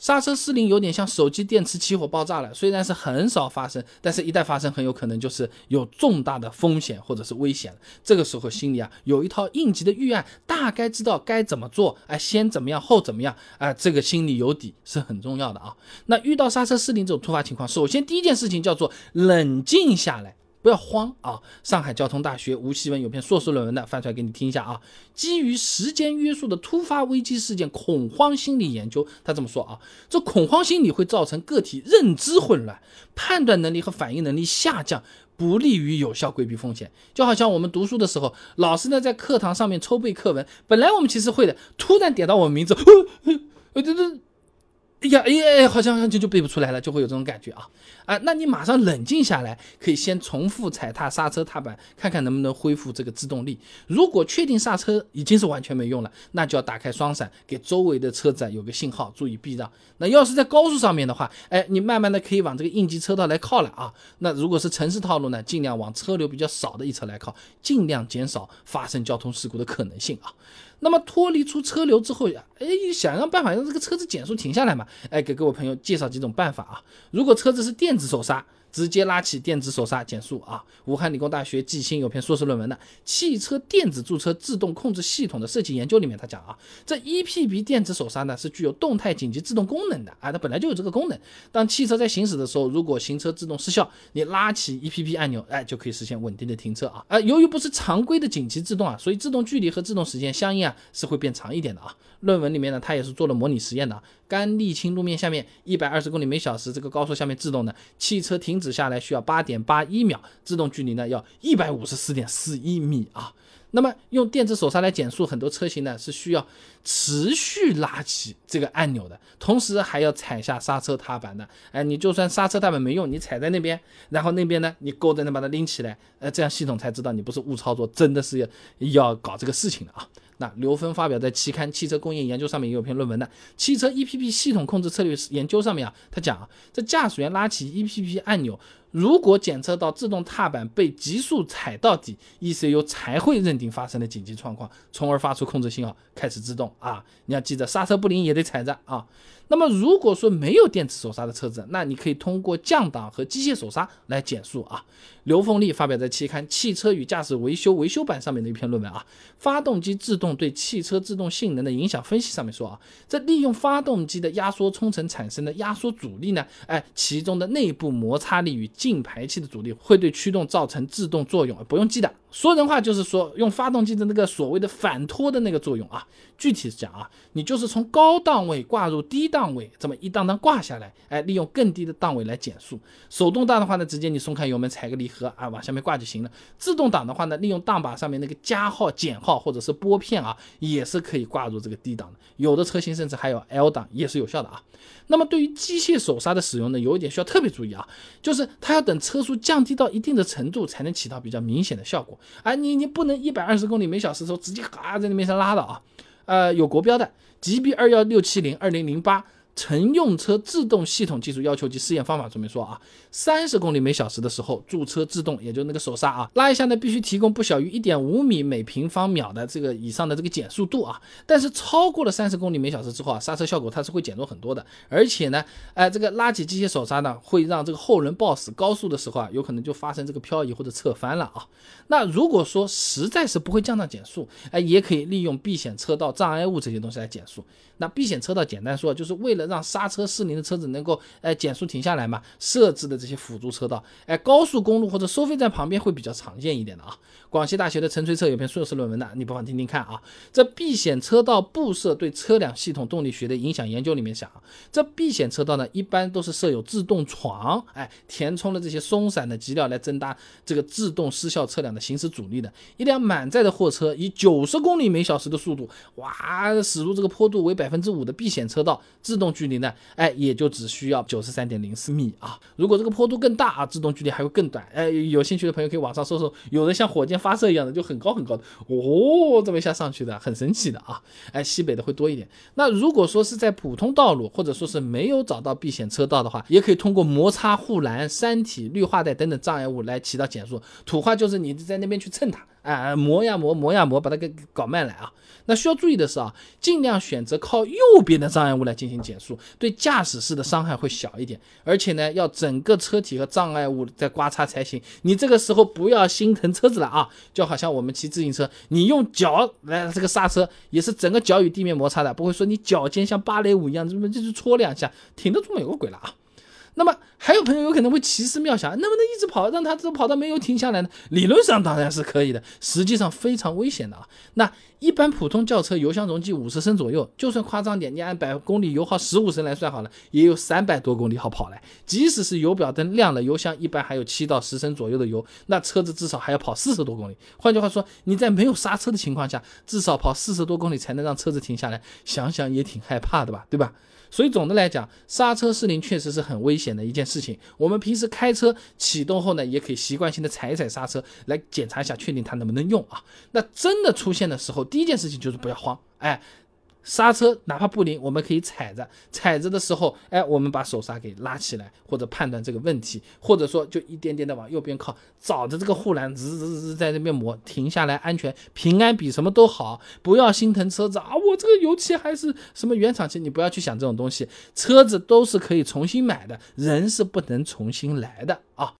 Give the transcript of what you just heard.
刹车失灵有点像手机电池起火爆炸了，虽然是很少发生，但是一旦发生，很有可能就是有重大的风险或者是危险了。这个时候心里啊有一套应急的预案，大概知道该怎么做，哎，先怎么样后怎么样，哎，这个心里有底是很重要的啊。那遇到刹车失灵这种突发情况，首先第一件事情叫做冷静下来。不要慌啊！上海交通大学吴希文有篇硕士论文的，翻出来给你听一下啊。基于时间约束的突发危机事件恐慌心理研究，他这么说啊：这恐慌心理会造成个体认知混乱、判断能力和反应能力下降，不利于有效规避风险。就好像我们读书的时候，老师呢在课堂上面抽背课文，本来我们其实会的，突然点到我们名字，呃，这这。哎呀，哎哎，好像就就背不出来了，就会有这种感觉啊啊！那你马上冷静下来，可以先重复踩踏刹车踏板，看看能不能恢复这个制动力。如果确定刹车已经是完全没用了，那就要打开双闪，给周围的车子有个信号，注意避让。那要是在高速上面的话，哎，你慢慢的可以往这个应急车道来靠了啊。那如果是城市套路呢，尽量往车流比较少的一侧来靠，尽量减少发生交通事故的可能性啊。那么脱离出车流之后呀，哎，想让办法让这个车子减速停下来嘛？哎，给各位朋友介绍几种办法啊。如果车子是电子手刹。直接拉起电子手刹减速啊！武汉理工大学季新有篇硕士论文的《汽车电子驻车自动控制系统的设计研究》里面，他讲啊，这 EPB 电子手刹呢是具有动态紧急制动功能的啊，它本来就有这个功能。当汽车在行驶的时候，如果行车制动失效，你拉起 EPB 按钮，哎，就可以实现稳定的停车啊。啊，由于不是常规的紧急制动啊，所以制动距离和制动时间相应啊是会变长一点的啊。论文里面呢，他也是做了模拟实验的啊，干沥青路面下面一百二十公里每小时这个高速下面制动的汽车停。止下来需要八点八一秒，制动距离呢要一百五十四点四一米啊。那么用电子手刹来减速，很多车型呢是需要持续拉起这个按钮的，同时还要踩下刹车踏板的。哎，你就算刹车踏板没用，你踩在那边，然后那边呢你勾着能把它拎起来，呃，这样系统才知道你不是误操作，真的是要要搞这个事情的啊。那刘峰发表在期刊《汽车工业研究》上面也有篇论文的《汽车 EPP 系统控制策略研究》上面啊，他讲啊，这驾驶员拉起 EPP 按钮，如果检测到自动踏板被急速踩到底，ECU 才会认定发生了紧急状况，从而发出控制信号开始制动啊。你要记得刹车不灵也得踩着啊。那么如果说没有电子手刹的车子，那你可以通过降档和机械手刹来减速啊。刘凤利发表在期刊《汽车与驾驶维修维修版》上面的一篇论文啊，发动机制动对汽车制动性能的影响分析上面说啊，这利用发动机的压缩冲程产生的压缩阻力呢，哎，其中的内部摩擦力与进排气的阻力会对驱动造成制动作用，不用记的。说人话就是说，用发动机的那个所谓的反拖的那个作用啊，具体讲啊，你就是从高档位挂入低档位，这么一档档挂下来，哎，利用更低的档位来减速。手动挡的话呢，直接你松开油门，踩个离合啊，往下面挂就行了。自动挡的话呢，利用档把上面那个加号、减号或者是拨片啊，也是可以挂入这个低档的。有的车型甚至还有 L 档，也是有效的啊。那么对于机械手刹的使用呢，有一点需要特别注意啊，就是它它要等车速降低到一定的程度，才能起到比较明显的效果。啊，你你不能一百二十公里每小时的时候直接嘎在那边上拉的啊，呃，有国标的 GB 二幺六七零二零零八。乘用车制动系统技术要求及试验方法说明说啊，三十公里每小时的时候驻车制动，也就那个手刹啊，拉一下呢，必须提供不小于一点五米每平方秒的这个以上的这个减速度啊。但是超过了三十公里每小时之后啊，刹车效果它是会减弱很多的。而且呢，哎，这个拉起机械手刹呢，会让这个后轮抱死，高速的时候啊，有可能就发生这个漂移或者侧翻了啊。那如果说实在是不会降档减速，哎，也可以利用避险车道、障碍物这些东西来减速。那避险车道简单说就是为了让刹车失灵的车子能够哎减速停下来嘛，设置的这些辅助车道，哎，高速公路或者收费站旁边会比较常见一点的啊。广西大学的陈锤策有篇硕士论文的，你不妨听听看啊。这避险车道布设对车辆系统动力学的影响研究里面讲，这避险车道呢一般都是设有自动床，哎，填充了这些松散的基料来增大这个自动失效车辆的行驶阻力的。一辆满载的货车以九十公里每小时的速度，哇，驶入这个坡度为百分之五的避险车道，制动距离呢？哎，也就只需要九十三点零四米啊。如果这个坡度更大啊，制动距离还会更短。哎，有兴趣的朋友可以网上搜搜，有的像火箭发射一样的，就很高很高的哦，这么一下上去的，很神奇的啊。哎，西北的会多一点。那如果说是在普通道路，或者说是没有找到避险车道的话，也可以通过摩擦护栏、山体、绿化带等等障碍物来起到减速。土话就是你在那边去蹭它。哎，磨呀磨，磨呀磨，把它给搞慢来啊。那需要注意的是啊，尽量选择靠右边的障碍物来进行减速，对驾驶室的伤害会小一点。而且呢，要整个车体和障碍物在刮擦才行。你这个时候不要心疼车子了啊，就好像我们骑自行车，你用脚来这个刹车，也是整个脚与地面摩擦的，不会说你脚尖像芭蕾舞一样，这么就是搓两下，停得住吗有个鬼了啊。那么还有朋友有可能会奇思妙想，能不能一直跑，让它这跑到没有停下来呢？理论上当然是可以的，实际上非常危险的啊。那一般普通轿车油箱容积五十升左右，就算夸张点，你按百公里油耗十五升来算好了，也有三百多公里好跑来。即使是油表灯亮了，油箱一般还有七到十升左右的油，那车子至少还要跑四十多公里。换句话说，你在没有刹车的情况下，至少跑四十多公里才能让车子停下来，想想也挺害怕的吧，对吧？所以总的来讲，刹车失灵确实是很危险的一件事情。我们平时开车启动后呢，也可以习惯性的踩一踩刹车，来检查一下，确定它能不能用啊。那真的出现的时候，第一件事情就是不要慌，哎。刹车哪怕不灵，我们可以踩着，踩着的时候，哎，我们把手刹给拉起来，或者判断这个问题，或者说就一点点的往右边靠，找着这个护栏，滋滋滋在那边磨，停下来，安全平安比什么都好，不要心疼车子啊，我这个油漆还是什么原厂漆，你不要去想这种东西，车子都是可以重新买的，人是不能重新来的啊。